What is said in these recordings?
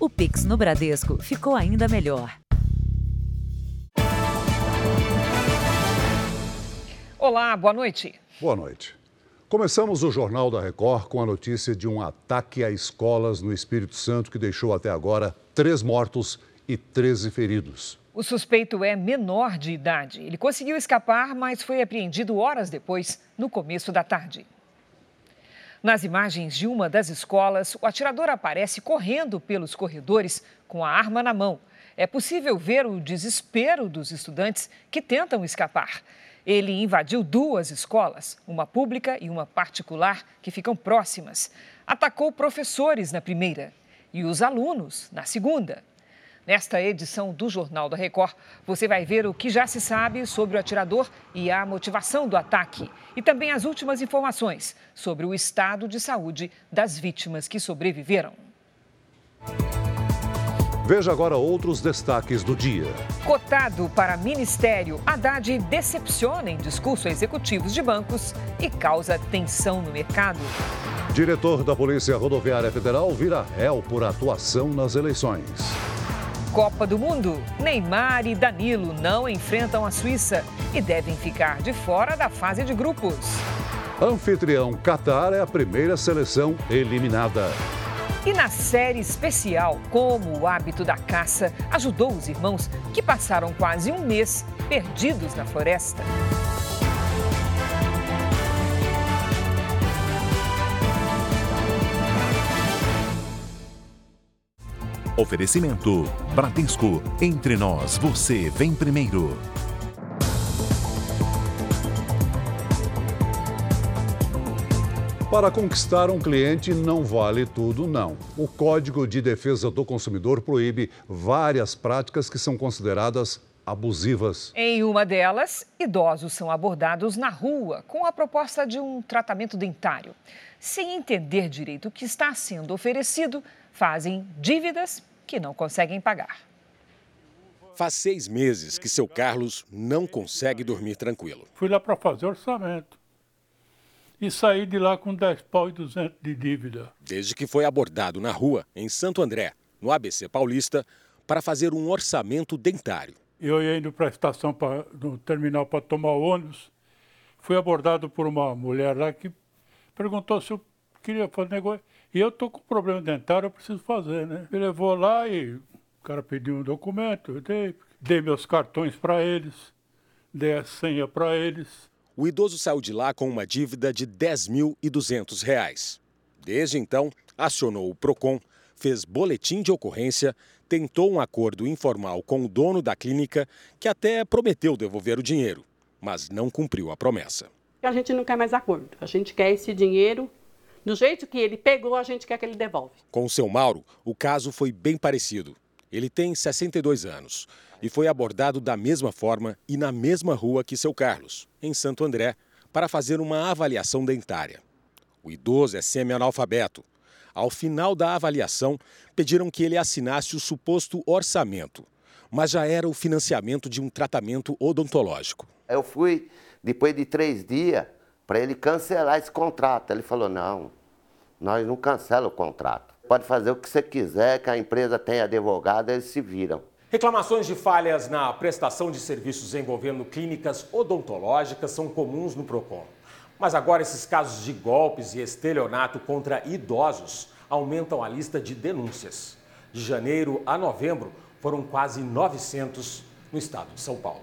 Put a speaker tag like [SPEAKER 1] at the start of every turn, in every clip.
[SPEAKER 1] O Pix no Bradesco ficou ainda melhor.
[SPEAKER 2] Olá, boa noite.
[SPEAKER 3] Boa noite. Começamos o Jornal da Record com a notícia de um ataque a escolas no Espírito Santo que deixou até agora três mortos e 13 feridos.
[SPEAKER 2] O suspeito é menor de idade. Ele conseguiu escapar, mas foi apreendido horas depois, no começo da tarde. Nas imagens de uma das escolas, o atirador aparece correndo pelos corredores com a arma na mão. É possível ver o desespero dos estudantes que tentam escapar. Ele invadiu duas escolas, uma pública e uma particular, que ficam próximas. Atacou professores na primeira e os alunos na segunda. Nesta edição do Jornal da Record, você vai ver o que já se sabe sobre o atirador e a motivação do ataque. E também as últimas informações sobre o estado de saúde das vítimas que sobreviveram.
[SPEAKER 3] Veja agora outros destaques do dia.
[SPEAKER 2] Cotado para ministério, Haddad decepciona em discurso a executivos de bancos e causa tensão no mercado.
[SPEAKER 3] Diretor da Polícia Rodoviária Federal vira réu por atuação nas eleições.
[SPEAKER 2] Copa do Mundo, Neymar e Danilo não enfrentam a Suíça e devem ficar de fora da fase de grupos.
[SPEAKER 3] Anfitrião Qatar é a primeira seleção eliminada.
[SPEAKER 2] E na série especial, como o hábito da caça ajudou os irmãos que passaram quase um mês perdidos na floresta.
[SPEAKER 4] Oferecimento: Bradesco. Entre nós, você vem primeiro.
[SPEAKER 3] Para conquistar um cliente não vale tudo, não. O Código de Defesa do Consumidor proíbe várias práticas que são consideradas abusivas.
[SPEAKER 2] Em uma delas, idosos são abordados na rua com a proposta de um tratamento dentário. Sem entender direito o que está sendo oferecido, fazem dívidas que não conseguem pagar.
[SPEAKER 5] Faz seis meses que seu Carlos não consegue dormir tranquilo.
[SPEAKER 6] Fui lá para fazer orçamento e saí de lá com 10 pau e 200 de dívida.
[SPEAKER 5] Desde que foi abordado na rua, em Santo André, no ABC Paulista, para fazer um orçamento dentário.
[SPEAKER 6] Eu ia indo para a estação, pra, no terminal, para tomar ônibus. Fui abordado por uma mulher lá que perguntou se eu queria fazer negócio. E eu tô com problema dentário, eu preciso fazer, né? Ele levou lá e o cara pediu um documento, eu dei, dei meus cartões para eles, dei a senha para eles.
[SPEAKER 5] O idoso saiu de lá com uma dívida de R$ 10.200. Desde então, acionou o PROCON, fez boletim de ocorrência, tentou um acordo informal com o dono da clínica, que até prometeu devolver o dinheiro, mas não cumpriu a promessa.
[SPEAKER 7] A gente não quer mais acordo, a gente quer esse dinheiro do jeito que ele pegou, a gente quer que ele devolve.
[SPEAKER 5] Com o seu Mauro, o caso foi bem parecido. Ele tem 62 anos e foi abordado da mesma forma e na mesma rua que seu Carlos, em Santo André, para fazer uma avaliação dentária. O idoso é semi-analfabeto. Ao final da avaliação, pediram que ele assinasse o suposto orçamento, mas já era o financiamento de um tratamento odontológico.
[SPEAKER 8] Eu fui, depois de três dias, para ele cancelar esse contrato. Ele falou: não, nós não cancelamos o contrato. Pode fazer o que você quiser, que a empresa tem advogado, eles se viram.
[SPEAKER 9] Reclamações de falhas na prestação de serviços envolvendo clínicas odontológicas são comuns no PROCON. Mas agora esses casos de golpes e estelionato contra idosos aumentam a lista de denúncias. De janeiro a novembro, foram quase 900 no estado de São Paulo.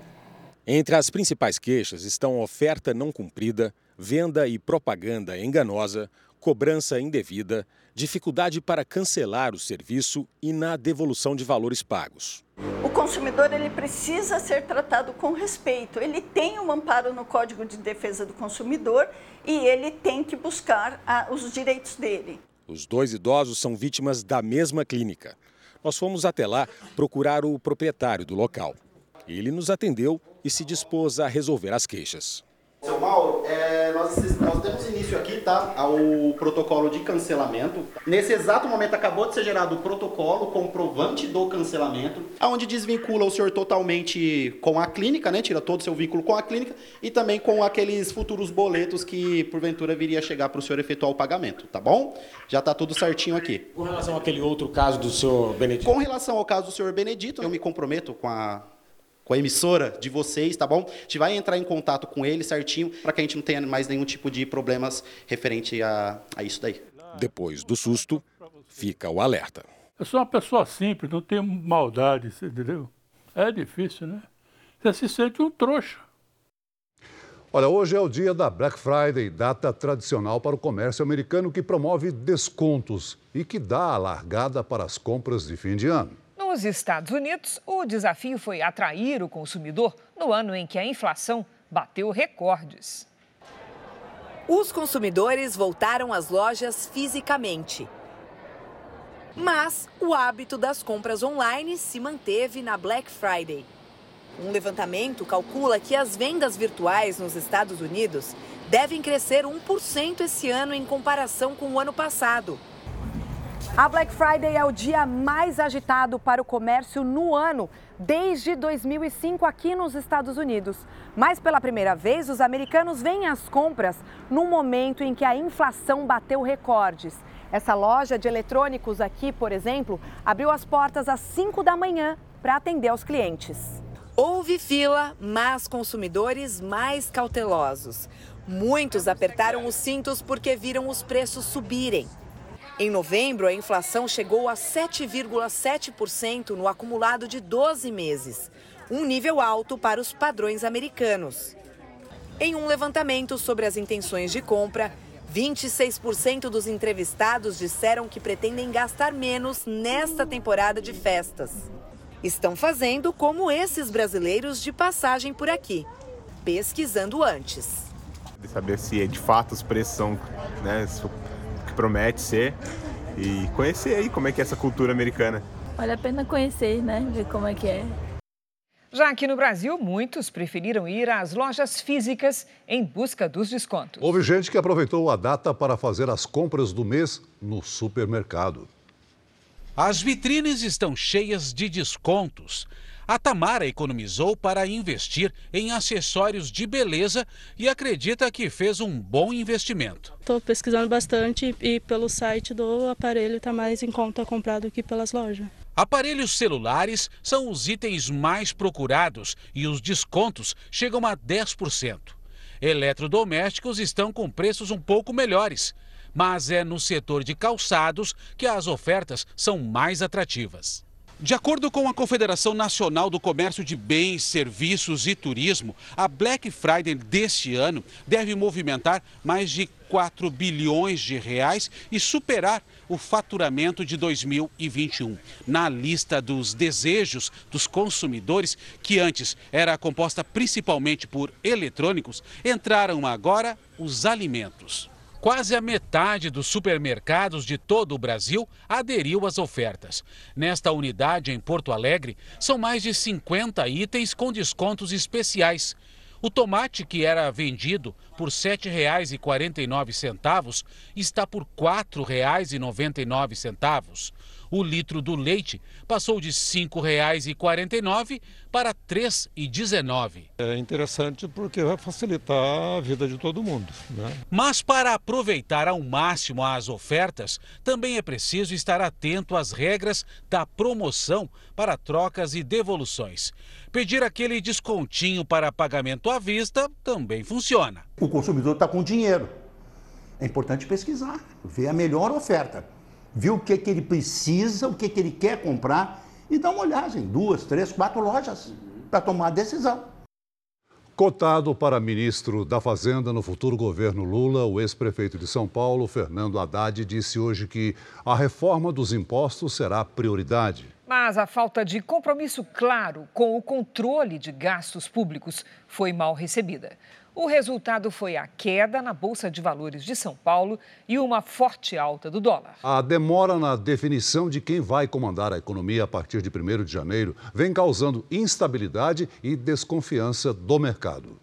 [SPEAKER 5] Entre as principais queixas estão oferta não cumprida, venda e propaganda enganosa, cobrança indevida, dificuldade para cancelar o serviço e na devolução de valores pagos.
[SPEAKER 10] O consumidor ele precisa ser tratado com respeito. Ele tem um amparo no Código de Defesa do Consumidor e ele tem que buscar ah, os direitos dele.
[SPEAKER 5] Os dois idosos são vítimas da mesma clínica. Nós fomos até lá procurar o proprietário do local. Ele nos atendeu e se dispôs a resolver as queixas.
[SPEAKER 11] Seu Mauro, é, nós, nós temos início aqui, tá? Ao protocolo de cancelamento. Nesse exato momento acabou de ser gerado o protocolo comprovante do cancelamento, onde desvincula o senhor totalmente com a clínica, né? Tira todo o seu vínculo com a clínica e também com aqueles futuros boletos que porventura viria a chegar para o senhor efetuar o pagamento, tá bom? Já tá tudo certinho aqui.
[SPEAKER 9] Com relação àquele outro caso do senhor Benedito?
[SPEAKER 11] Com relação ao caso do senhor Benedito, eu me comprometo com a com a emissora de vocês, tá bom? A gente vai entrar em contato com ele certinho para que a gente não tenha mais nenhum tipo de problemas referente a, a isso daí.
[SPEAKER 5] Depois do susto, fica o alerta.
[SPEAKER 6] Eu sou uma pessoa simples, não tenho maldade, entendeu? É difícil, né? Você se sente um trouxa.
[SPEAKER 3] Olha, hoje é o dia da Black Friday, data tradicional para o comércio americano que promove descontos e que dá a largada para as compras de fim de ano.
[SPEAKER 2] Nos Estados Unidos, o desafio foi atrair o consumidor no ano em que a inflação bateu recordes.
[SPEAKER 1] Os consumidores voltaram às lojas fisicamente. Mas o hábito das compras online se manteve na Black Friday. Um levantamento calcula que as vendas virtuais nos Estados Unidos devem crescer 1% esse ano em comparação com o ano passado.
[SPEAKER 12] A Black Friday é o dia mais agitado para o comércio no ano, desde 2005 aqui nos Estados Unidos. Mas pela primeira vez, os americanos veem as compras no momento em que a inflação bateu recordes. Essa loja de eletrônicos aqui, por exemplo, abriu as portas às 5 da manhã para atender aos clientes.
[SPEAKER 1] Houve fila, mas consumidores mais cautelosos. Muitos apertaram os cintos porque viram os preços subirem. Em novembro, a inflação chegou a 7,7% no acumulado de 12 meses, um nível alto para os padrões americanos. Em um levantamento sobre as intenções de compra, 26% dos entrevistados disseram que pretendem gastar menos nesta temporada de festas. Estão fazendo como esses brasileiros de passagem por aqui, pesquisando antes.
[SPEAKER 13] De saber se de fato os preços são né, promete ser e conhecer aí como é que é essa cultura americana.
[SPEAKER 14] Vale a pena conhecer, né? Ver como é que é.
[SPEAKER 2] Já aqui no Brasil, muitos preferiram ir às lojas físicas em busca dos descontos.
[SPEAKER 3] Houve gente que aproveitou a data para fazer as compras do mês no supermercado.
[SPEAKER 15] As vitrines estão cheias de descontos. A Tamara economizou para investir em acessórios de beleza e acredita que fez um bom investimento.
[SPEAKER 16] Estou pesquisando bastante e pelo site do aparelho está mais em conta comprar do que pelas lojas.
[SPEAKER 15] Aparelhos celulares são os itens mais procurados e os descontos chegam a 10%. Eletrodomésticos estão com preços um pouco melhores, mas é no setor de calçados que as ofertas são mais atrativas. De acordo com a Confederação Nacional do Comércio de Bens, Serviços e Turismo, a Black Friday deste ano deve movimentar mais de 4 bilhões de reais e superar o faturamento de 2021. Na lista dos desejos dos consumidores, que antes era composta principalmente por eletrônicos, entraram agora os alimentos. Quase a metade dos supermercados de todo o Brasil aderiu às ofertas. Nesta unidade em Porto Alegre, são mais de 50 itens com descontos especiais. O tomate, que era vendido por R$ 7,49, está por R$ 4,99. O litro do leite passou de R$ 5,49 para R$ 3,19.
[SPEAKER 17] É interessante porque vai facilitar a vida de todo mundo. Né?
[SPEAKER 15] Mas para aproveitar ao máximo as ofertas, também é preciso estar atento às regras da promoção para trocas e devoluções. Pedir aquele descontinho para pagamento à vista também funciona.
[SPEAKER 18] O consumidor está com dinheiro. É importante pesquisar, ver a melhor oferta ver o que, que ele precisa, o que, que ele quer comprar e dar uma olhada em duas, três, quatro lojas para tomar a decisão.
[SPEAKER 3] Cotado para ministro da Fazenda no futuro governo Lula, o ex-prefeito de São Paulo, Fernando Haddad, disse hoje que a reforma dos impostos será prioridade.
[SPEAKER 2] Mas a falta de compromisso claro com o controle de gastos públicos foi mal recebida. O resultado foi a queda na Bolsa de Valores de São Paulo e uma forte alta do dólar.
[SPEAKER 3] A demora na definição de quem vai comandar a economia a partir de 1 de janeiro vem causando instabilidade e desconfiança do mercado.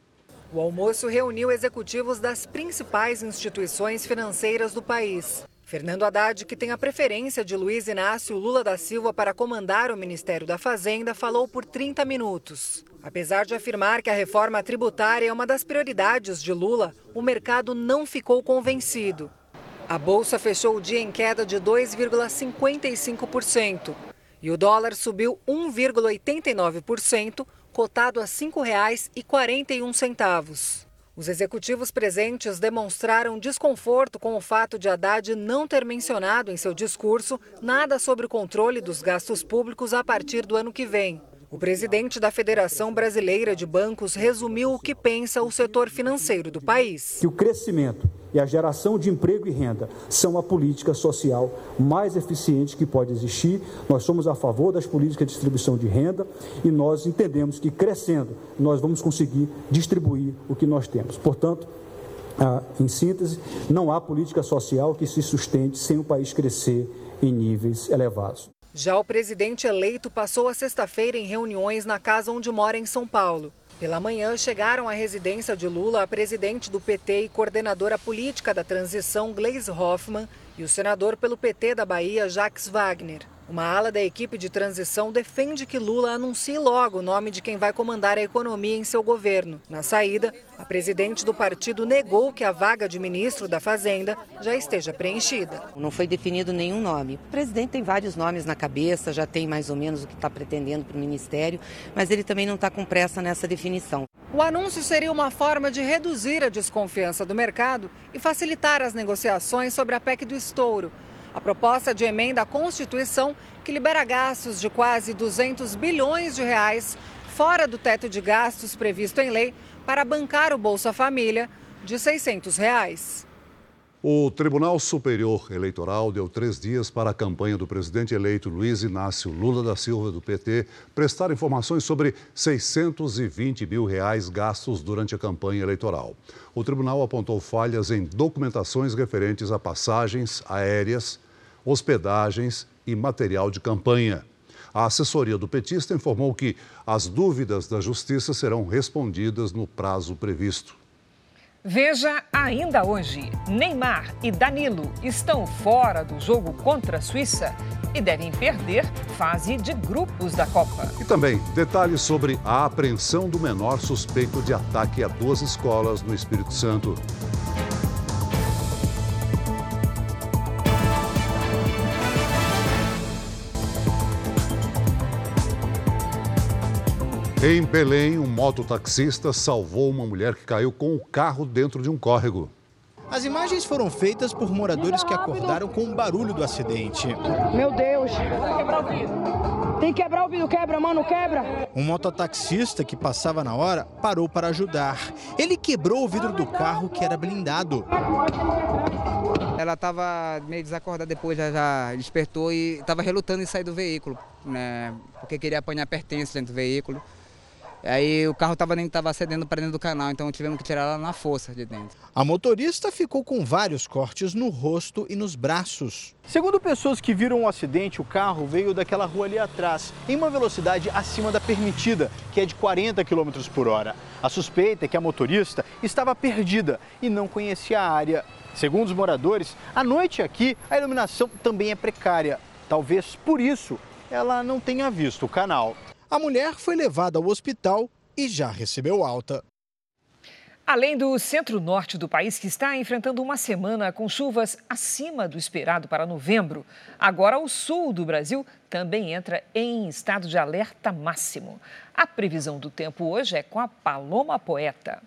[SPEAKER 12] O almoço reuniu executivos das principais instituições financeiras do país. Fernando Haddad, que tem a preferência de Luiz Inácio Lula da Silva para comandar o Ministério da Fazenda, falou por 30 minutos. Apesar de afirmar que a reforma tributária é uma das prioridades de Lula, o mercado não ficou convencido. A bolsa fechou o dia em queda de 2,55% e o dólar subiu 1,89%, cotado a R$ 5,41. Os executivos presentes demonstraram desconforto com o fato de Haddad não ter mencionado em seu discurso nada sobre o controle dos gastos públicos a partir do ano que vem. O presidente da Federação Brasileira de Bancos resumiu o que pensa o setor financeiro do país.
[SPEAKER 19] Que o crescimento e a geração de emprego e renda são a política social mais eficiente que pode existir. Nós somos a favor das políticas de distribuição de renda e nós entendemos que crescendo nós vamos conseguir distribuir o que nós temos. Portanto, ah, em síntese, não há política social que se sustente sem o país crescer em níveis elevados.
[SPEAKER 12] Já o presidente eleito passou a sexta-feira em reuniões na casa onde mora em São Paulo. Pela manhã, chegaram à residência de Lula a presidente do PT e coordenadora política da transição, Gleisi Hoffmann, e o senador pelo PT da Bahia, Jacques Wagner. Uma ala da equipe de transição defende que Lula anuncie logo o nome de quem vai comandar a economia em seu governo. Na saída, a presidente do partido negou que a vaga de ministro da Fazenda já esteja preenchida.
[SPEAKER 20] Não foi definido nenhum nome. O presidente tem vários nomes na cabeça, já tem mais ou menos o que está pretendendo para o ministério, mas ele também não está com pressa nessa definição.
[SPEAKER 12] O anúncio seria uma forma de reduzir a desconfiança do mercado e facilitar as negociações sobre a PEC do estouro a proposta de emenda à Constituição que libera gastos de quase 200 bilhões de reais fora do teto de gastos previsto em lei para bancar o Bolsa Família de 600 reais.
[SPEAKER 3] O Tribunal Superior Eleitoral deu três dias para a campanha do presidente eleito Luiz Inácio Lula da Silva, do PT, prestar informações sobre 620 mil reais gastos durante a campanha eleitoral. O tribunal apontou falhas em documentações referentes a passagens aéreas, hospedagens e material de campanha. A assessoria do petista informou que as dúvidas da Justiça serão respondidas no prazo previsto.
[SPEAKER 2] Veja ainda hoje: Neymar e Danilo estão fora do jogo contra a Suíça e devem perder fase de grupos da Copa.
[SPEAKER 3] E também detalhes sobre a apreensão do menor suspeito de ataque a duas escolas no Espírito Santo. Em Belém, um mototaxista salvou uma mulher que caiu com o carro dentro de um córrego.
[SPEAKER 21] As imagens foram feitas por moradores que acordaram com o barulho do acidente.
[SPEAKER 22] Meu Deus! Tem que quebrar o vidro, quebra, mano, quebra!
[SPEAKER 21] Um mototaxista que passava na hora parou para ajudar. Ele quebrou o vidro do carro que era blindado.
[SPEAKER 23] Ela estava meio desacordada depois, já, já despertou e estava relutando em sair do veículo, né? Porque queria apanhar pertences dentro do veículo. Aí o carro tava, nem estava cedendo para dentro do canal, então tivemos que tirar ela na força de dentro.
[SPEAKER 21] A motorista ficou com vários cortes no rosto e nos braços. Segundo pessoas que viram o acidente, o carro veio daquela rua ali atrás, em uma velocidade acima da permitida, que é de 40 km por hora. A suspeita é que a motorista estava perdida e não conhecia a área. Segundo os moradores, à noite aqui a iluminação também é precária. Talvez por isso ela não tenha visto o canal. A mulher foi levada ao hospital e já recebeu alta.
[SPEAKER 2] Além do centro-norte do país, que está enfrentando uma semana com chuvas acima do esperado para novembro, agora o sul do Brasil também entra em estado de alerta máximo. A previsão do tempo hoje é com a Paloma Poeta.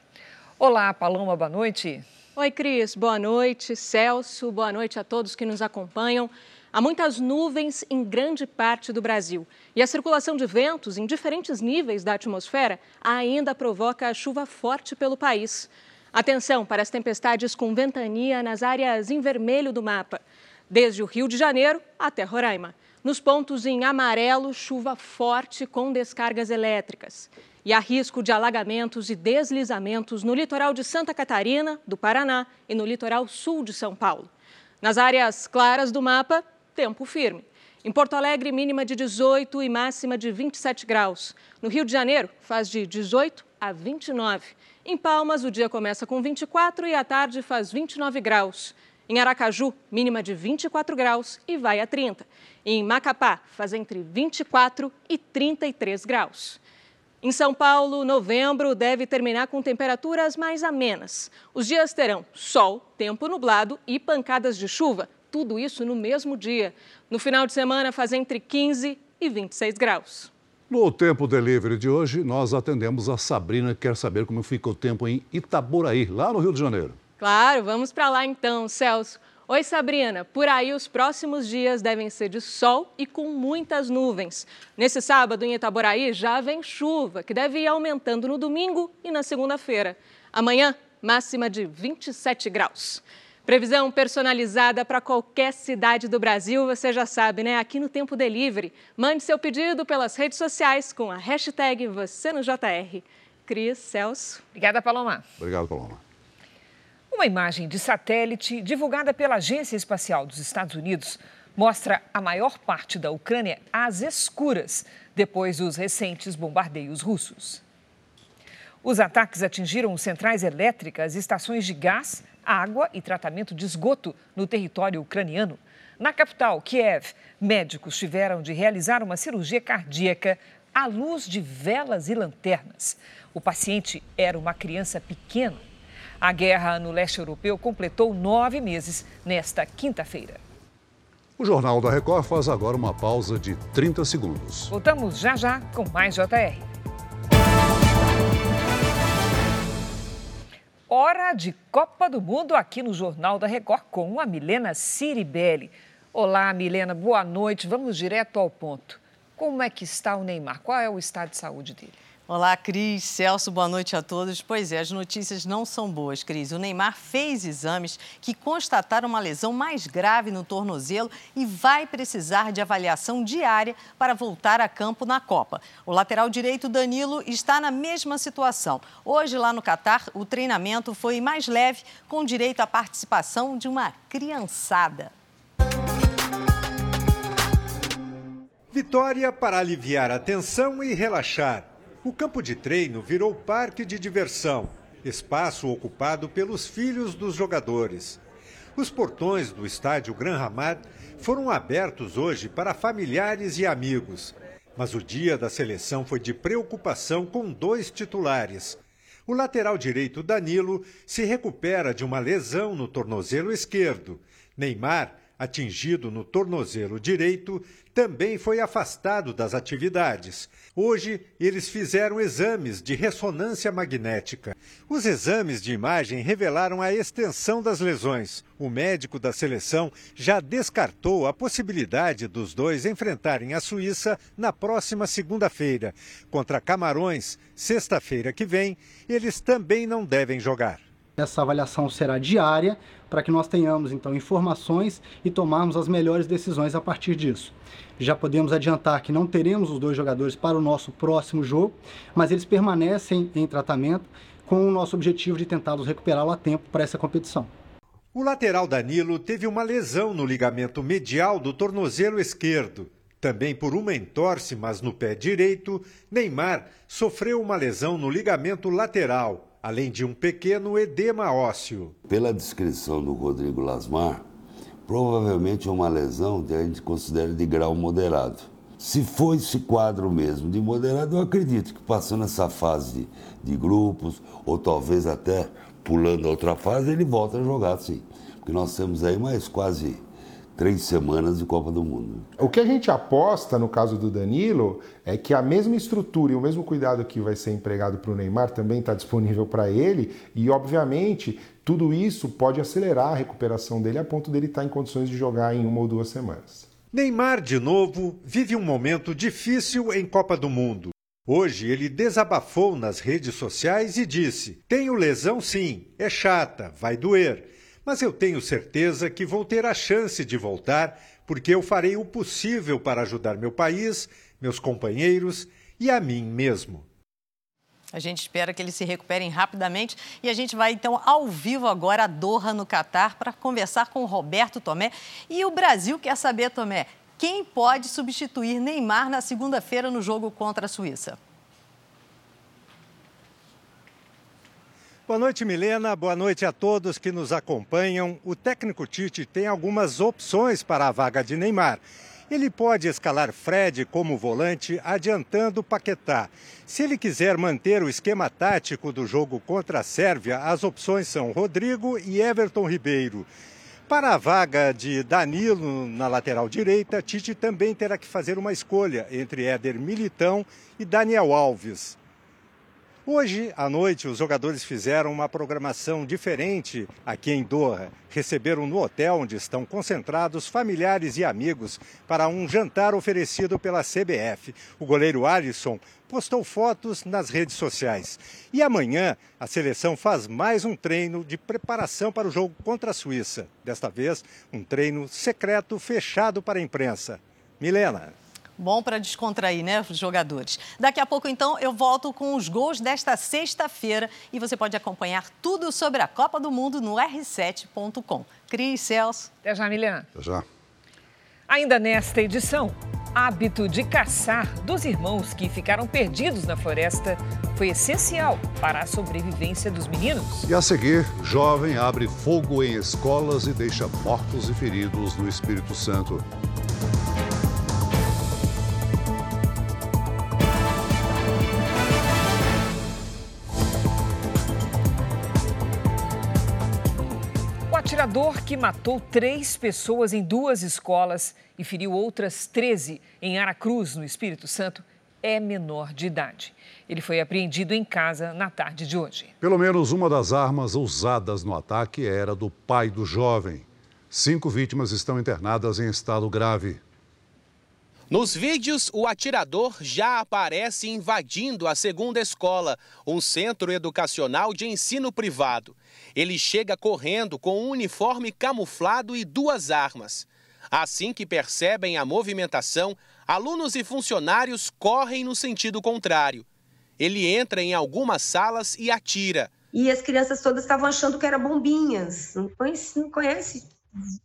[SPEAKER 2] Olá, Paloma, boa noite.
[SPEAKER 24] Oi, Cris, boa noite. Celso, boa noite a todos que nos acompanham. Há muitas nuvens em grande parte do Brasil e a circulação de ventos em diferentes níveis da atmosfera ainda provoca chuva forte pelo país. Atenção para as tempestades com ventania nas áreas em vermelho do mapa, desde o Rio de Janeiro até Roraima. Nos pontos em amarelo, chuva forte com descargas elétricas. E há risco de alagamentos e deslizamentos no litoral de Santa Catarina, do Paraná e no litoral sul de São Paulo. Nas áreas claras do mapa, tempo firme. Em Porto Alegre, mínima de 18 e máxima de 27 graus. No Rio de Janeiro, faz de 18 a 29. Em Palmas, o dia começa com 24 e à tarde faz 29 graus. Em Aracaju, mínima de 24 graus e vai a 30. Em Macapá, faz entre 24 e 33 graus. Em São Paulo, novembro deve terminar com temperaturas mais amenas. Os dias terão sol, tempo nublado e pancadas de chuva, tudo isso no mesmo dia. No final de semana, faz entre 15 e 26 graus.
[SPEAKER 3] No Tempo Delivery de hoje, nós atendemos a Sabrina, que quer saber como fica o tempo em Itaboraí, lá no Rio de Janeiro.
[SPEAKER 24] Claro, vamos para lá então, Celso. Oi, Sabrina. Por aí, os próximos dias devem ser de sol e com muitas nuvens. Nesse sábado, em Itaboraí, já vem chuva, que deve ir aumentando no domingo e na segunda-feira. Amanhã, máxima de 27 graus. Previsão personalizada para qualquer cidade do Brasil, você já sabe, né? Aqui no Tempo Delivery. Mande seu pedido pelas redes sociais com a hashtag você no JR. Cris, Celso.
[SPEAKER 2] Obrigada, Paloma.
[SPEAKER 3] Obrigado, Paloma.
[SPEAKER 2] Uma imagem de satélite divulgada pela Agência Espacial dos Estados Unidos mostra a maior parte da Ucrânia às escuras, depois dos recentes bombardeios russos. Os ataques atingiram centrais elétricas, estações de gás água e tratamento de esgoto no território ucraniano. Na capital, Kiev, médicos tiveram de realizar uma cirurgia cardíaca à luz de velas e lanternas. O paciente era uma criança pequena. A guerra no leste europeu completou nove meses nesta quinta-feira.
[SPEAKER 3] O Jornal da Record faz agora uma pausa de 30 segundos.
[SPEAKER 2] Voltamos já já com mais JR. Hora de Copa do Mundo aqui no Jornal da Record com a Milena Ciribelli. Olá, Milena, boa noite. Vamos direto ao ponto. Como é que está o Neymar? Qual é o estado de saúde dele?
[SPEAKER 25] Olá, Cris, Celso, boa noite a todos. Pois é, as notícias não são boas, Cris. O Neymar fez exames que constataram uma lesão mais grave no tornozelo e vai precisar de avaliação diária para voltar a campo na Copa. O lateral direito Danilo está na mesma situação. Hoje, lá no Catar, o treinamento foi mais leve, com direito à participação de uma criançada.
[SPEAKER 26] Vitória para aliviar a tensão e relaxar. O campo de treino virou parque de diversão, espaço ocupado pelos filhos dos jogadores. Os portões do estádio Gran Hamad foram abertos hoje para familiares e amigos. Mas o dia da seleção foi de preocupação com dois titulares. O lateral direito Danilo se recupera de uma lesão no tornozelo esquerdo. Neymar, atingido no tornozelo direito, também foi afastado das atividades. Hoje, eles fizeram exames de ressonância magnética. Os exames de imagem revelaram a extensão das lesões. O médico da seleção já descartou a possibilidade dos dois enfrentarem a Suíça na próxima segunda-feira. Contra Camarões, sexta-feira que vem, eles também não devem jogar.
[SPEAKER 27] Essa avaliação será diária para que nós tenhamos então informações e tomarmos as melhores decisões a partir disso. Já podemos adiantar que não teremos os dois jogadores para o nosso próximo jogo, mas eles permanecem em tratamento com o nosso objetivo de tentá-los recuperá-lo a tempo para essa competição.
[SPEAKER 26] O lateral Danilo teve uma lesão no ligamento medial do tornozelo esquerdo. Também por uma entorse, mas no pé direito, Neymar sofreu uma lesão no ligamento lateral, além de um pequeno edema ósseo.
[SPEAKER 28] Pela descrição do Rodrigo Lasmar, provavelmente é uma lesão que a gente considera de grau moderado. Se for esse quadro mesmo de moderado, eu acredito que passando essa fase de, de grupos, ou talvez até pulando a outra fase, ele volta a jogar sim. Porque nós temos aí mais quase três semanas de Copa do Mundo.
[SPEAKER 29] O que a gente aposta no caso do Danilo é que a mesma estrutura e o mesmo cuidado que vai ser empregado para o Neymar também está disponível para ele e, obviamente, tudo isso pode acelerar a recuperação dele a ponto dele estar tá em condições de jogar em uma ou duas semanas.
[SPEAKER 26] Neymar, de novo, vive um momento difícil em Copa do Mundo. Hoje ele desabafou nas redes sociais e disse: Tenho lesão sim, é chata, vai doer mas eu tenho certeza que vou ter a chance de voltar, porque eu farei o possível para ajudar meu país, meus companheiros e a mim mesmo.
[SPEAKER 25] A gente espera que eles se recuperem rapidamente e a gente vai então ao vivo agora a Doha no Catar para conversar com o Roberto Tomé. E o Brasil quer saber, Tomé, quem pode substituir Neymar na segunda-feira no jogo contra a Suíça?
[SPEAKER 26] Boa noite, Milena. Boa noite a todos que nos acompanham. O técnico Tite tem algumas opções para a vaga de Neymar. Ele pode escalar Fred como volante, adiantando Paquetá. Se ele quiser manter o esquema tático do jogo contra a Sérvia, as opções são Rodrigo e Everton Ribeiro. Para a vaga de Danilo na lateral direita, Tite também terá que fazer uma escolha entre Éder Militão e Daniel Alves. Hoje à noite, os jogadores fizeram uma programação diferente aqui em Doha. Receberam no hotel onde estão concentrados familiares e amigos para um jantar oferecido pela CBF. O goleiro Alisson postou fotos nas redes sociais. E amanhã, a seleção faz mais um treino de preparação para o jogo contra a Suíça. Desta vez, um treino secreto fechado para a imprensa. Milena.
[SPEAKER 25] Bom para descontrair, né, os jogadores. Daqui a pouco, então, eu volto com os gols desta sexta-feira e você pode acompanhar tudo sobre a Copa do Mundo no r7.com. Cris, Celso.
[SPEAKER 2] Até já, Milena.
[SPEAKER 3] Até já.
[SPEAKER 2] Ainda nesta edição, hábito de caçar dos irmãos que ficaram perdidos na floresta foi essencial para a sobrevivência dos meninos.
[SPEAKER 3] E a seguir, jovem abre fogo em escolas e deixa mortos e feridos no Espírito Santo.
[SPEAKER 2] Atirador que matou três pessoas em duas escolas e feriu outras 13 em Aracruz, no Espírito Santo, é menor de idade. Ele foi apreendido em casa na tarde de hoje.
[SPEAKER 3] Pelo menos uma das armas usadas no ataque era do pai do jovem. Cinco vítimas estão internadas em estado grave.
[SPEAKER 30] Nos vídeos, o atirador já aparece invadindo a segunda escola, um centro educacional de ensino privado. Ele chega correndo com um uniforme camuflado e duas armas. Assim que percebem a movimentação, alunos e funcionários correm no sentido contrário. Ele entra em algumas salas e atira.
[SPEAKER 31] E as crianças todas estavam achando que eram bombinhas. Não conhece, não conhece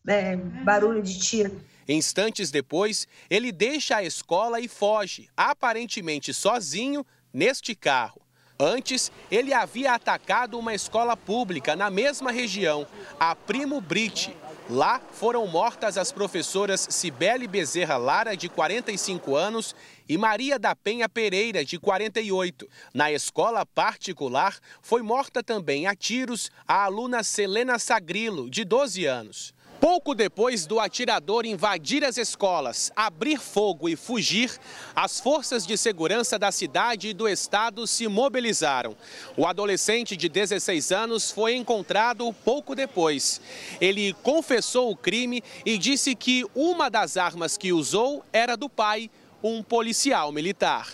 [SPEAKER 31] é, barulho de tiro.
[SPEAKER 30] Instantes depois, ele deixa a escola e foge, aparentemente sozinho, neste carro. Antes, ele havia atacado uma escola pública na mesma região, a Primo Brite. Lá foram mortas as professoras Cibele Bezerra Lara, de 45 anos, e Maria da Penha Pereira, de 48. Na escola particular, foi morta também a tiros a aluna Selena Sagrilo, de 12 anos. Pouco depois do atirador invadir as escolas, abrir fogo e fugir, as forças de segurança da cidade e do estado se mobilizaram. O adolescente de 16 anos foi encontrado pouco depois. Ele confessou o crime e disse que uma das armas que usou era do pai, um policial militar.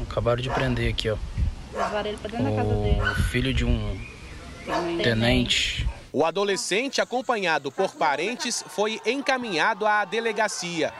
[SPEAKER 32] Acabaram de prender aqui, ó. O filho de um tenente
[SPEAKER 30] o adolescente, acompanhado por parentes, foi encaminhado à delegacia.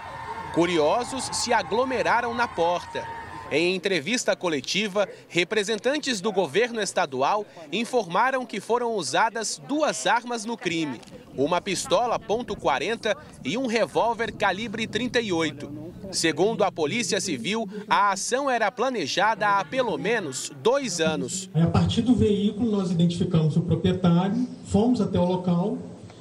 [SPEAKER 30] Curiosos se aglomeraram na porta. Em entrevista coletiva, representantes do governo estadual informaram que foram usadas duas armas no crime: uma pistola .40 e um revólver calibre 38. Segundo a Polícia Civil, a ação era planejada há pelo menos dois anos.
[SPEAKER 33] A partir do veículo, nós identificamos o proprietário, fomos até o local,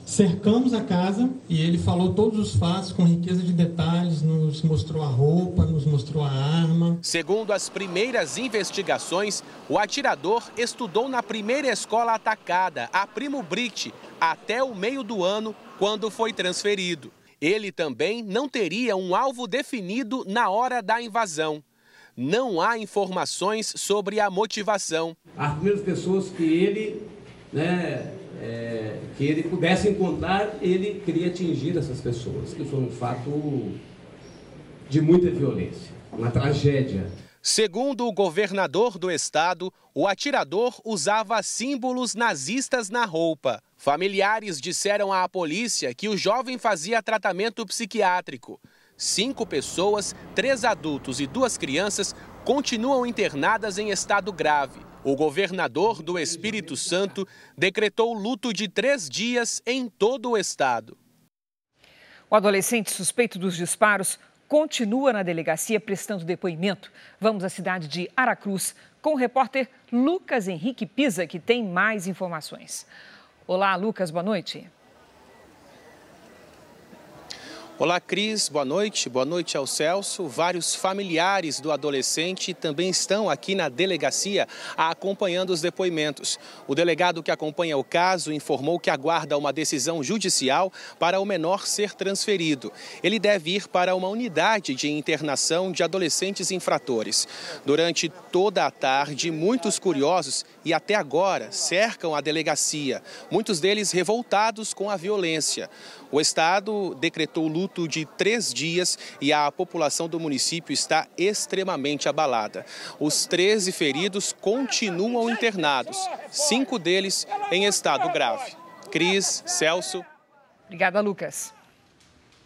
[SPEAKER 33] Cercamos a casa e ele falou todos os fatos com riqueza de detalhes, nos mostrou a roupa, nos mostrou a arma.
[SPEAKER 30] Segundo as primeiras investigações, o atirador estudou na primeira escola atacada, a Primo Brite, até o meio do ano, quando foi transferido. Ele também não teria um alvo definido na hora da invasão. Não há informações sobre a motivação.
[SPEAKER 34] As primeiras pessoas que ele né, é, que ele pudesse encontrar, ele queria atingir essas pessoas, que foi um fato de muita violência, uma tragédia.
[SPEAKER 30] Segundo o governador do estado, o atirador usava símbolos nazistas na roupa. Familiares disseram à polícia que o jovem fazia tratamento psiquiátrico. Cinco pessoas, três adultos e duas crianças, continuam internadas em estado grave. O governador do Espírito Santo decretou luto de três dias em todo o estado.
[SPEAKER 2] O adolescente suspeito dos disparos continua na delegacia prestando depoimento. Vamos à cidade de Aracruz com o repórter Lucas Henrique Pisa, que tem mais informações. Olá, Lucas, boa noite.
[SPEAKER 30] Olá, Cris, boa noite. Boa noite ao Celso. Vários familiares do adolescente também estão aqui na delegacia acompanhando os depoimentos. O delegado que acompanha o caso informou que aguarda uma decisão judicial para o menor ser transferido. Ele deve ir para uma unidade de internação de adolescentes infratores. Durante toda a tarde, muitos curiosos e até agora cercam a delegacia, muitos deles revoltados com a violência. O Estado decretou luto de três dias e a população do município está extremamente abalada. Os 13 feridos continuam internados, cinco deles em estado grave. Cris, Celso.
[SPEAKER 2] Obrigada, Lucas.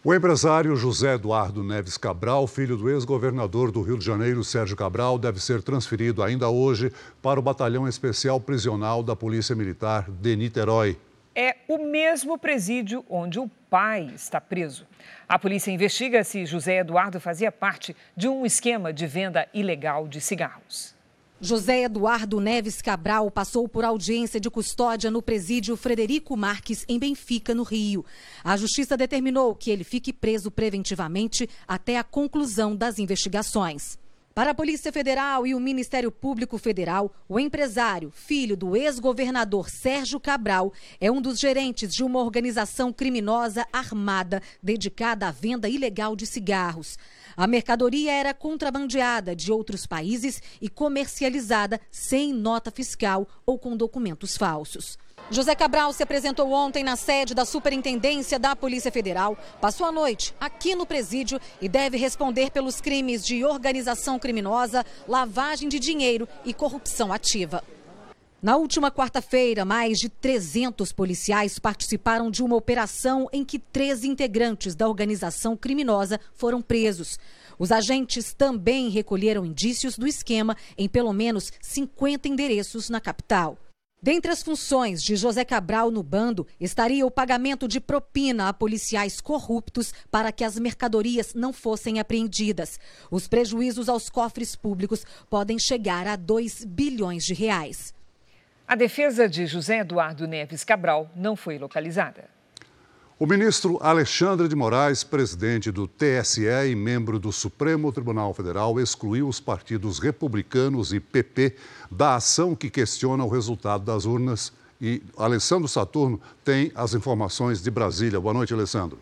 [SPEAKER 3] O empresário José Eduardo Neves Cabral, filho do ex-governador do Rio de Janeiro, Sérgio Cabral, deve ser transferido ainda hoje para o Batalhão Especial Prisional da Polícia Militar de Niterói
[SPEAKER 2] é o mesmo presídio onde o pai está preso. A polícia investiga se José Eduardo fazia parte de um esquema de venda ilegal de cigarros.
[SPEAKER 35] José Eduardo Neves Cabral passou por audiência de custódia no presídio Frederico Marques, em Benfica, no Rio. A justiça determinou que ele fique preso preventivamente até a conclusão das investigações. Para a Polícia Federal e o Ministério Público Federal, o empresário, filho do ex-governador Sérgio Cabral, é um dos gerentes de uma organização criminosa armada dedicada à venda ilegal de cigarros. A mercadoria era contrabandeada de outros países e comercializada sem nota fiscal ou com documentos falsos. José Cabral se apresentou ontem na sede da Superintendência da Polícia Federal, passou a noite aqui no presídio e deve responder pelos crimes de organização criminosa, lavagem de dinheiro e corrupção ativa. Na última quarta-feira, mais de 300 policiais participaram de uma operação em que três integrantes da organização criminosa foram presos. Os agentes também recolheram indícios do esquema em pelo menos 50 endereços na capital. Dentre as funções de José Cabral no bando estaria o pagamento de propina a policiais corruptos para que as mercadorias não fossem apreendidas. Os prejuízos aos cofres públicos podem chegar a 2 bilhões de reais.
[SPEAKER 2] A defesa de José Eduardo Neves Cabral não foi localizada.
[SPEAKER 3] O ministro Alexandre de Moraes, presidente do TSE e membro do Supremo Tribunal Federal, excluiu os partidos republicanos e PP da ação que questiona o resultado das urnas. E Alessandro Saturno tem as informações de Brasília. Boa noite, Alessandro.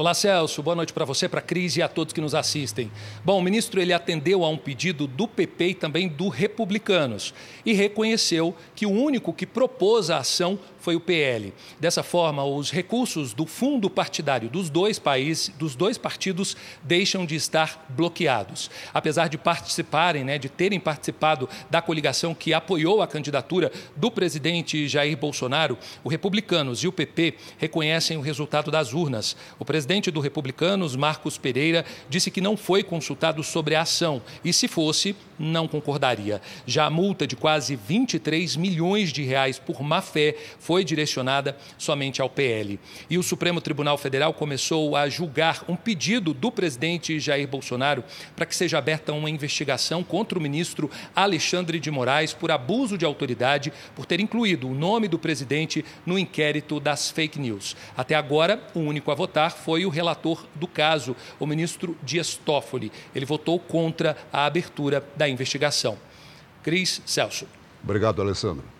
[SPEAKER 36] Olá, Celso. Boa noite para você, para a Cris e a todos que nos assistem. Bom, o ministro ele atendeu a um pedido do PP e também do Republicanos e reconheceu que o único que propôs a ação foi o PL. Dessa forma, os recursos do fundo partidário dos dois países, dos dois partidos, deixam de estar bloqueados. Apesar de participarem, né, de terem participado da coligação que apoiou a candidatura do presidente Jair Bolsonaro, o Republicanos e o PP reconhecem o resultado das urnas. O presidente do Republicanos, Marcos Pereira, disse que não foi consultado sobre a ação e, se fosse, não concordaria. Já a multa de quase 23 milhões de reais por má fé foi direcionada somente ao PL. E o Supremo Tribunal Federal começou a julgar um pedido do presidente Jair Bolsonaro para que seja aberta uma investigação contra o ministro Alexandre de Moraes por abuso de autoridade, por ter incluído o nome do presidente no inquérito das fake news. Até agora, o único a votar foi o relator do caso, o ministro Dias Toffoli. Ele votou contra a abertura da investigação. Cris Celso.
[SPEAKER 3] Obrigado, Alessandro.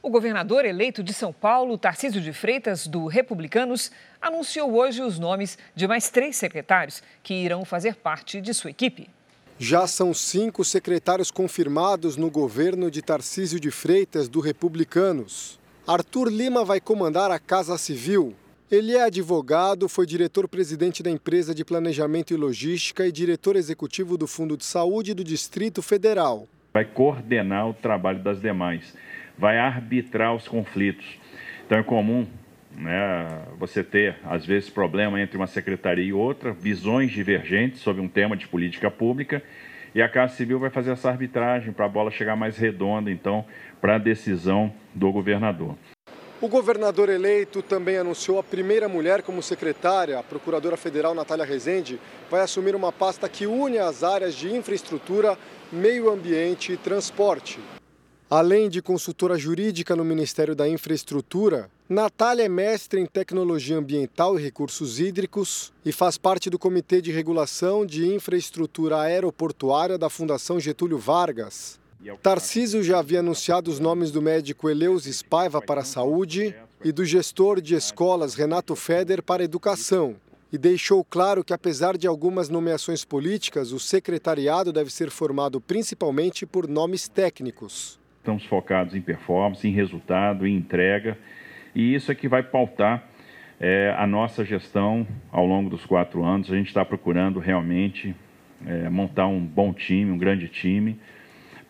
[SPEAKER 2] O governador eleito de São Paulo, Tarcísio de Freitas, do Republicanos, anunciou hoje os nomes de mais três secretários que irão fazer parte de sua equipe.
[SPEAKER 37] Já são cinco secretários confirmados no governo de Tarcísio de Freitas, do Republicanos. Arthur Lima vai comandar a Casa Civil. Ele é advogado, foi diretor-presidente da empresa de planejamento e logística e diretor executivo do Fundo de Saúde do Distrito Federal.
[SPEAKER 38] Vai coordenar o trabalho das demais vai arbitrar os conflitos. Então é comum né, você ter, às vezes, problema entre uma secretaria e outra, visões divergentes sobre um tema de política pública, e a Casa Civil vai fazer essa arbitragem para a bola chegar mais redonda, então, para a decisão do governador.
[SPEAKER 37] O governador eleito também anunciou a primeira mulher como secretária. A procuradora federal Natália Rezende vai assumir uma pasta que une as áreas de infraestrutura, meio ambiente e transporte. Além de consultora jurídica no Ministério da Infraestrutura, Natália é mestre em tecnologia ambiental e recursos hídricos e faz parte do Comitê de Regulação de Infraestrutura Aeroportuária da Fundação Getúlio Vargas. Tarcísio já havia anunciado os nomes do médico Eleus Spaiva para a saúde e do gestor de escolas Renato Feder para a educação. E deixou claro que, apesar de algumas nomeações políticas, o secretariado deve ser formado principalmente por nomes técnicos.
[SPEAKER 38] Estamos focados em performance, em resultado, em entrega, e isso é que vai pautar é, a nossa gestão ao longo dos quatro anos. A gente está procurando realmente é, montar um bom time, um grande time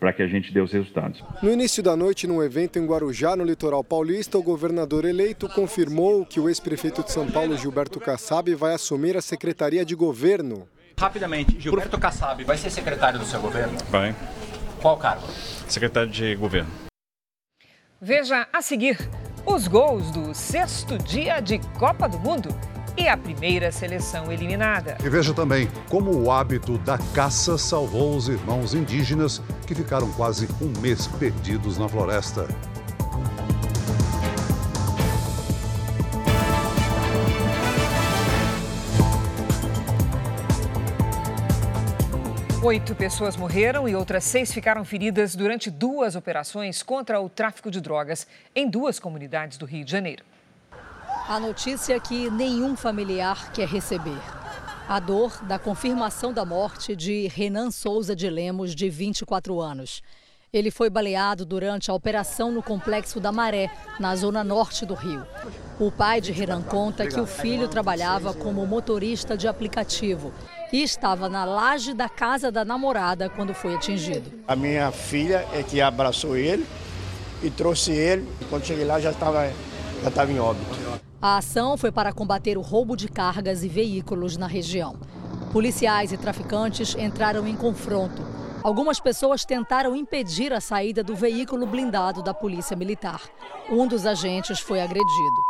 [SPEAKER 38] para que a gente dê os resultados.
[SPEAKER 37] No início da noite, num evento em Guarujá, no litoral paulista, o governador eleito confirmou que o ex-prefeito de São Paulo, Gilberto Kassab, vai assumir a Secretaria de Governo.
[SPEAKER 39] Rapidamente, Gilberto Kassab vai ser secretário do seu governo?
[SPEAKER 40] Vai.
[SPEAKER 39] Qual cargo?
[SPEAKER 40] Secretário de Governo.
[SPEAKER 2] Veja a seguir os gols do sexto dia de Copa do Mundo e a primeira seleção eliminada.
[SPEAKER 3] E veja também como o hábito da caça salvou os irmãos indígenas que ficaram quase um mês perdidos na floresta.
[SPEAKER 2] Oito pessoas morreram e outras seis ficaram feridas durante duas operações contra o tráfico de drogas em duas comunidades do Rio de Janeiro.
[SPEAKER 41] A notícia que nenhum familiar quer receber. A dor da confirmação da morte de Renan Souza de Lemos, de 24 anos. Ele foi baleado durante a operação no complexo da Maré, na zona norte do Rio. O pai de Renan conta que o filho trabalhava como motorista de aplicativo e estava na laje da casa da namorada quando foi atingido.
[SPEAKER 42] A minha filha é que abraçou ele e trouxe ele. Quando cheguei lá já estava já estava em óbito.
[SPEAKER 41] A ação foi para combater o roubo de cargas e veículos na região. Policiais e traficantes entraram em confronto. Algumas pessoas tentaram impedir a saída do veículo blindado da Polícia Militar. Um dos agentes foi agredido.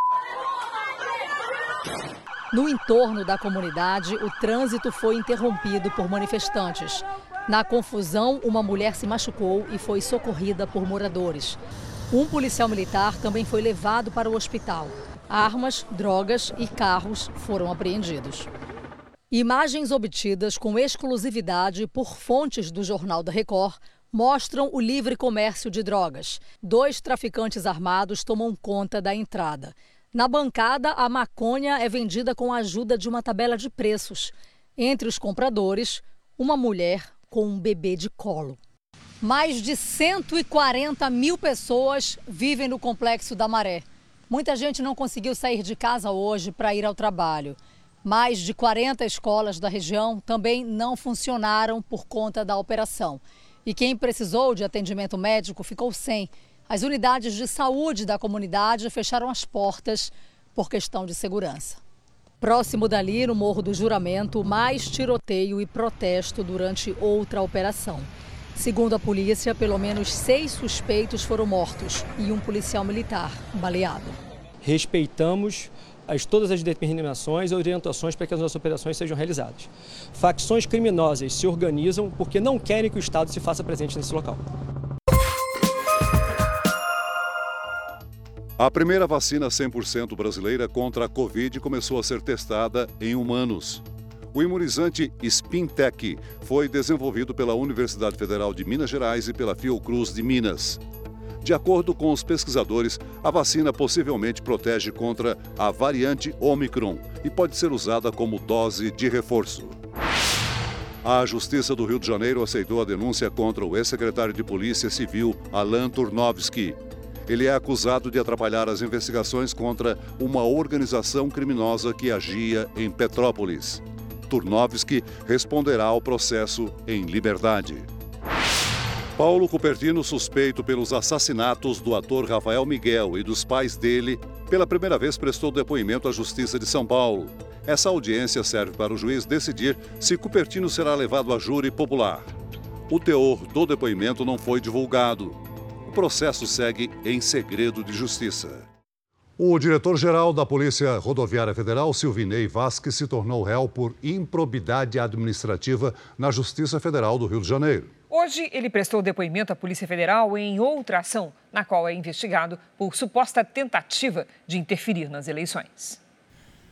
[SPEAKER 41] No entorno da comunidade, o trânsito foi interrompido por manifestantes. Na confusão, uma mulher se machucou e foi socorrida por moradores. Um policial militar também foi levado para o hospital. Armas, drogas e carros foram apreendidos. Imagens obtidas com exclusividade por fontes do Jornal da Record mostram o livre comércio de drogas. Dois traficantes armados tomam conta da entrada. Na bancada, a maconha é vendida com a ajuda de uma tabela de preços. Entre os compradores, uma mulher com um bebê de colo. Mais de 140 mil pessoas vivem no complexo da Maré. Muita gente não conseguiu sair de casa hoje para ir ao trabalho. Mais de 40 escolas da região também não funcionaram por conta da operação. E quem precisou de atendimento médico ficou sem. As unidades de saúde da comunidade fecharam as portas por questão de segurança. Próximo dali, no Morro do Juramento, mais tiroteio e protesto durante outra operação. Segundo a polícia, pelo menos seis suspeitos foram mortos e um policial militar baleado.
[SPEAKER 43] Respeitamos as, todas as determinações e orientações para que as nossas operações sejam realizadas. Facções criminosas se organizam porque não querem que o Estado se faça presente nesse local.
[SPEAKER 3] A primeira vacina 100% brasileira contra a Covid começou a ser testada em humanos. O imunizante Spintec foi desenvolvido pela Universidade Federal de Minas Gerais e pela Fiocruz de Minas. De acordo com os pesquisadores, a vacina possivelmente protege contra a variante Omicron e pode ser usada como dose de reforço. A Justiça do Rio de Janeiro aceitou a denúncia contra o ex-secretário de Polícia Civil, Alan Turnovski. Ele é acusado de atrapalhar as investigações contra uma organização criminosa que agia em Petrópolis. Turnovski responderá ao processo em liberdade. Paulo Cupertino, suspeito pelos assassinatos do ator Rafael Miguel e dos pais dele, pela primeira vez prestou depoimento à Justiça de São Paulo. Essa audiência serve para o juiz decidir se Cupertino será levado a júri popular. O teor do depoimento não foi divulgado. O processo segue em segredo de justiça. O diretor-geral da Polícia Rodoviária Federal, Silvinei Vasques, se tornou réu por improbidade administrativa na Justiça Federal do Rio de Janeiro.
[SPEAKER 2] Hoje, ele prestou depoimento à Polícia Federal em outra ação, na qual é investigado por suposta tentativa de interferir nas eleições.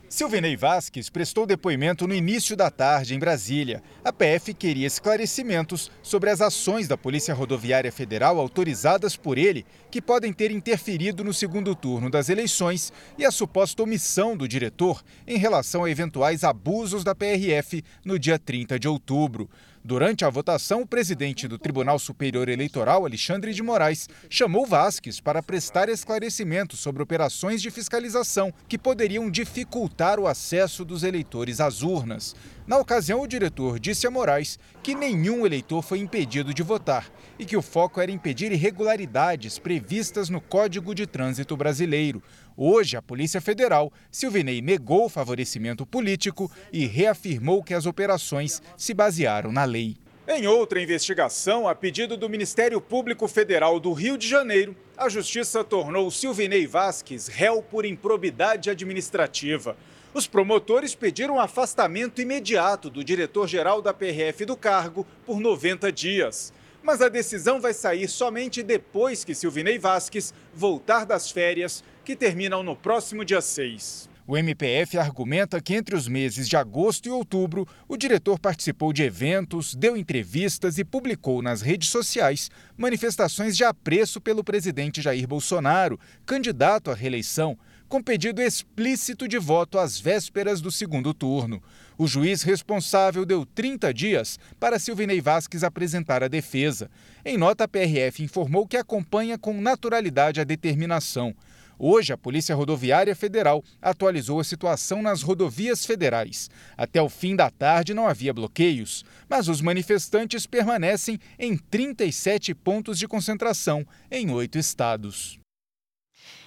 [SPEAKER 44] Silvinei Vasques prestou depoimento no início da tarde em Brasília. A PF queria esclarecimentos sobre as ações da Polícia Rodoviária Federal autorizadas por ele, que podem ter interferido no segundo turno das eleições, e a suposta omissão do diretor em relação a eventuais abusos da PRF no dia 30 de outubro. Durante a votação, o presidente do Tribunal Superior Eleitoral, Alexandre de Moraes, chamou Vasques para prestar esclarecimentos sobre operações de fiscalização que poderiam dificultar o acesso dos eleitores às urnas. Na ocasião, o diretor disse a Moraes que nenhum eleitor foi impedido de votar e que o foco era impedir irregularidades previstas no Código de Trânsito Brasileiro. Hoje, a Polícia Federal, Silvinei negou o favorecimento político e reafirmou que as operações se basearam na lei. Em outra investigação, a pedido do Ministério Público Federal do Rio de Janeiro, a Justiça tornou Silvinei Vasques réu por improbidade administrativa. Os promotores pediram afastamento imediato do diretor-geral da PRF do cargo por 90 dias. Mas a decisão vai sair somente depois que Silvinei Vasques voltar das férias, que terminam no próximo dia 6. O MPF argumenta que entre os meses de agosto e outubro, o diretor participou de eventos, deu entrevistas e publicou nas redes sociais manifestações de apreço pelo presidente Jair Bolsonaro, candidato à reeleição, com pedido explícito de voto às vésperas do segundo turno. O juiz responsável deu 30 dias para Silvinei Vasques apresentar a defesa. Em nota, a PRF informou que acompanha com naturalidade a determinação. Hoje, a Polícia Rodoviária Federal atualizou a situação nas rodovias federais. Até o fim da tarde não havia bloqueios, mas os manifestantes permanecem em 37 pontos de concentração em oito estados.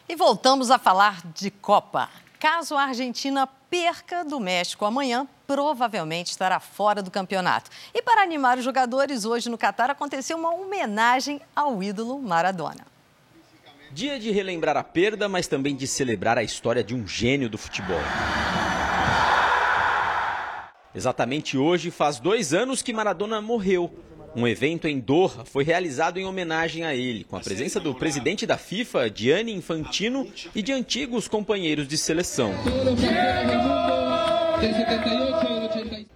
[SPEAKER 25] E voltamos a falar de Copa. Caso a Argentina perca do México amanhã, provavelmente estará fora do campeonato. E para animar os jogadores, hoje no Catar aconteceu uma homenagem ao ídolo Maradona.
[SPEAKER 45] Dia de relembrar a perda, mas também de celebrar a história de um gênio do futebol. Exatamente hoje faz dois anos que Maradona morreu. Um evento em Doha foi realizado em homenagem a ele, com a presença do presidente da FIFA, Gianni Infantino, e de antigos companheiros de seleção.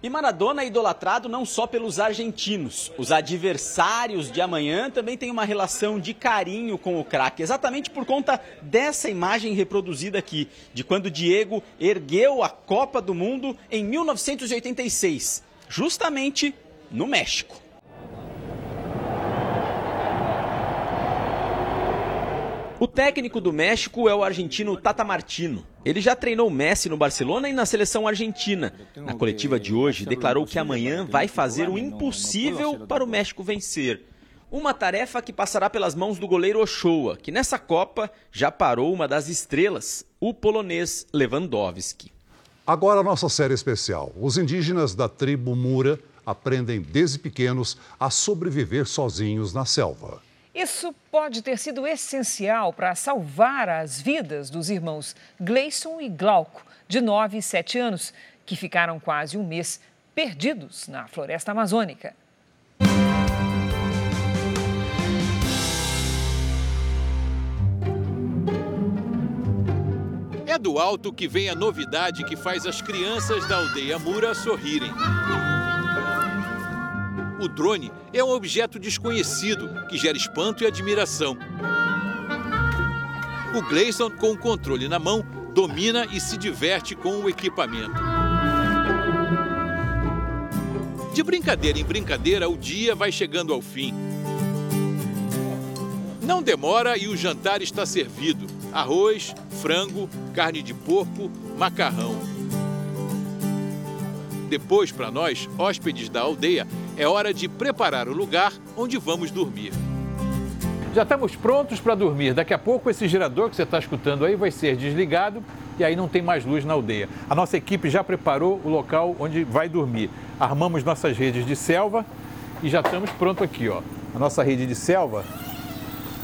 [SPEAKER 45] E Maradona é idolatrado não só pelos argentinos. Os adversários de amanhã também têm uma relação de carinho com o craque, exatamente por conta dessa imagem reproduzida aqui, de quando Diego ergueu a Copa do Mundo em 1986, justamente no México. O técnico do México é o argentino Tata Martino. Ele já treinou Messi no Barcelona e na seleção argentina. Na coletiva de hoje, declarou que amanhã vai fazer o impossível para o México vencer. Uma tarefa que passará pelas mãos do goleiro Ochoa, que nessa Copa já parou uma das estrelas, o polonês Lewandowski.
[SPEAKER 3] Agora a nossa série especial. Os indígenas da tribo Mura aprendem desde pequenos a sobreviver sozinhos na selva.
[SPEAKER 2] Isso pode ter sido essencial para salvar as vidas dos irmãos Gleison e Glauco, de 9 e 7 anos, que ficaram quase um mês perdidos na floresta amazônica.
[SPEAKER 46] É do alto que vem a novidade que faz as crianças da aldeia Mura sorrirem. O drone é um objeto desconhecido que gera espanto e admiração. O Gleison, com o controle na mão, domina e se diverte com o equipamento. De brincadeira em brincadeira, o dia vai chegando ao fim. Não demora e o jantar está servido: arroz, frango, carne de porco, macarrão. Depois, para nós, hóspedes da aldeia, é hora de preparar o lugar onde vamos dormir.
[SPEAKER 39] Já estamos prontos para dormir. Daqui a pouco esse gerador que você está escutando aí vai ser desligado e aí não tem mais luz na aldeia. A nossa equipe já preparou o local onde vai dormir. Armamos nossas redes de selva e já estamos prontos aqui, ó. A nossa rede de selva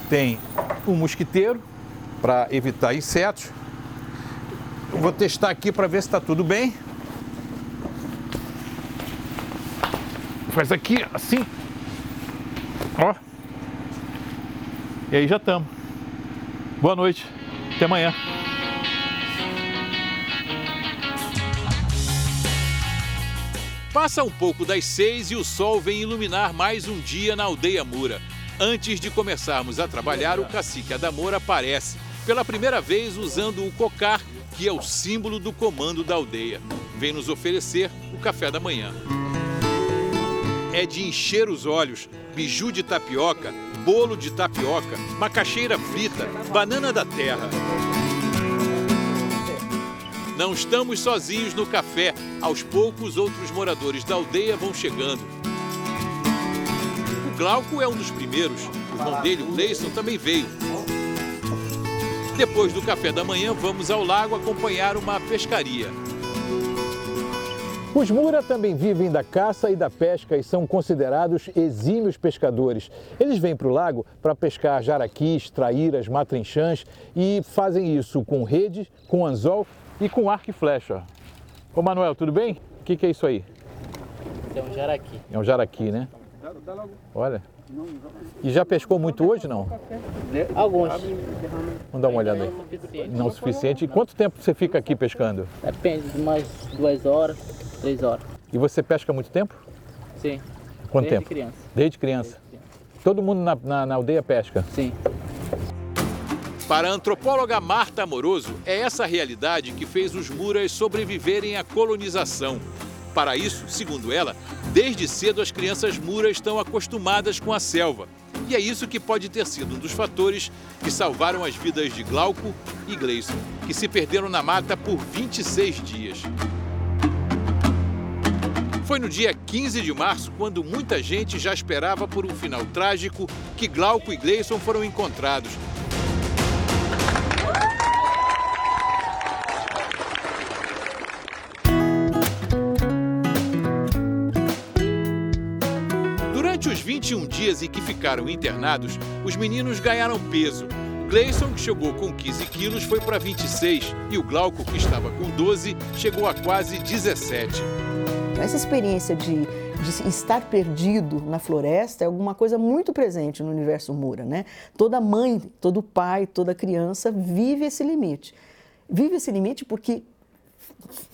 [SPEAKER 39] tem um mosquiteiro para evitar insetos. Eu vou testar aqui para ver se está tudo bem. Faz aqui, assim. Ó. E aí já estamos. Boa noite. Até amanhã.
[SPEAKER 46] Passa um pouco das seis e o sol vem iluminar mais um dia na aldeia Mura. Antes de começarmos a trabalhar, o cacique Adamor aparece, pela primeira vez usando o cocar, que é o símbolo do comando da aldeia. Vem nos oferecer o café da manhã. É de encher os olhos, biju de tapioca, bolo de tapioca, macaxeira frita, banana da terra. Não estamos sozinhos no café. Aos poucos, outros moradores da aldeia vão chegando. O Glauco é um dos primeiros. O irmão dele, o Leison, também veio. Depois do café da manhã, vamos ao lago acompanhar uma pescaria.
[SPEAKER 39] Os Mura também vivem da caça e da pesca e são considerados exímios pescadores. Eles vêm para o lago para pescar jaraquis, traíras, matrinchãs e fazem isso com rede, com anzol e com arco e flecha. Ô Manuel, tudo bem? O que, que, é isso aí?
[SPEAKER 32] É um jaraqui.
[SPEAKER 39] É um jaraqui, né? Olha. E já pescou muito hoje, não?
[SPEAKER 32] Alguns.
[SPEAKER 39] Vamos dar uma olhada aí. Não o suficiente. E quanto tempo você fica aqui pescando?
[SPEAKER 32] Depende, de umas duas horas, três horas.
[SPEAKER 39] E você pesca há muito tempo?
[SPEAKER 32] Sim.
[SPEAKER 39] Quanto
[SPEAKER 32] Desde
[SPEAKER 39] tempo?
[SPEAKER 32] criança.
[SPEAKER 39] Desde criança. Todo mundo na, na, na aldeia pesca?
[SPEAKER 32] Sim.
[SPEAKER 46] Para a antropóloga Marta Amoroso, é essa realidade que fez os Muras sobreviverem à colonização. Para isso, segundo ela, desde cedo as crianças Muras estão acostumadas com a selva. E é isso que pode ter sido um dos fatores que salvaram as vidas de Glauco e Gleison, que se perderam na mata por 26 dias. Foi no dia 15 de março, quando muita gente já esperava por um final trágico, que Glauco e Gleison foram encontrados. Durante os 21 dias em que ficaram internados, os meninos ganharam peso. Gleison, que chegou com 15 quilos, foi para 26 e o Glauco, que estava com 12, chegou a quase 17.
[SPEAKER 47] Essa experiência de, de estar perdido na floresta é alguma coisa muito presente no universo Mura, né? Toda mãe, todo pai, toda criança vive esse limite. Vive esse limite porque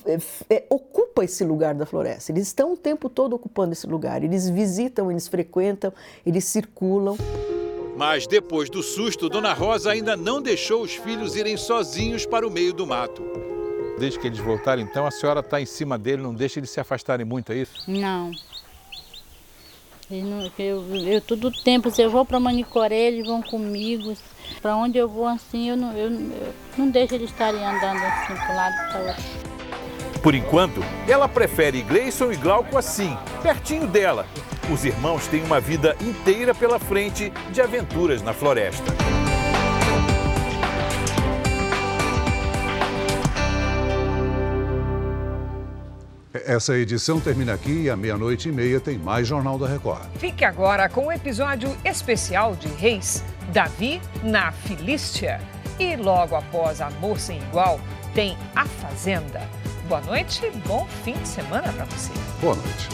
[SPEAKER 47] é, é, ocupa esse lugar da floresta. Eles estão o tempo todo ocupando esse lugar. Eles visitam, eles frequentam, eles circulam.
[SPEAKER 46] Mas depois do susto, Dona Rosa ainda não deixou os filhos irem sozinhos para o meio do mato.
[SPEAKER 39] Desde que eles voltaram, então, a senhora está em cima dele, não deixa eles se afastarem muito, é isso?
[SPEAKER 48] Não. Eu, eu todo tempo, se eu vou para Manicoré, eles vão comigo. Para onde eu vou assim, eu não, eu, eu não deixo eles estarem andando assim para lado para outro.
[SPEAKER 46] Por enquanto, ela prefere Gleison e Glauco assim, pertinho dela. Os irmãos têm uma vida inteira pela frente de aventuras na floresta.
[SPEAKER 3] Essa edição termina aqui e à meia-noite e meia tem mais Jornal da Record.
[SPEAKER 2] Fique agora com o episódio especial de Reis, Davi na Filístia. E logo após Amor Sem Igual, tem A Fazenda. Boa noite bom fim de semana para você.
[SPEAKER 3] Boa noite.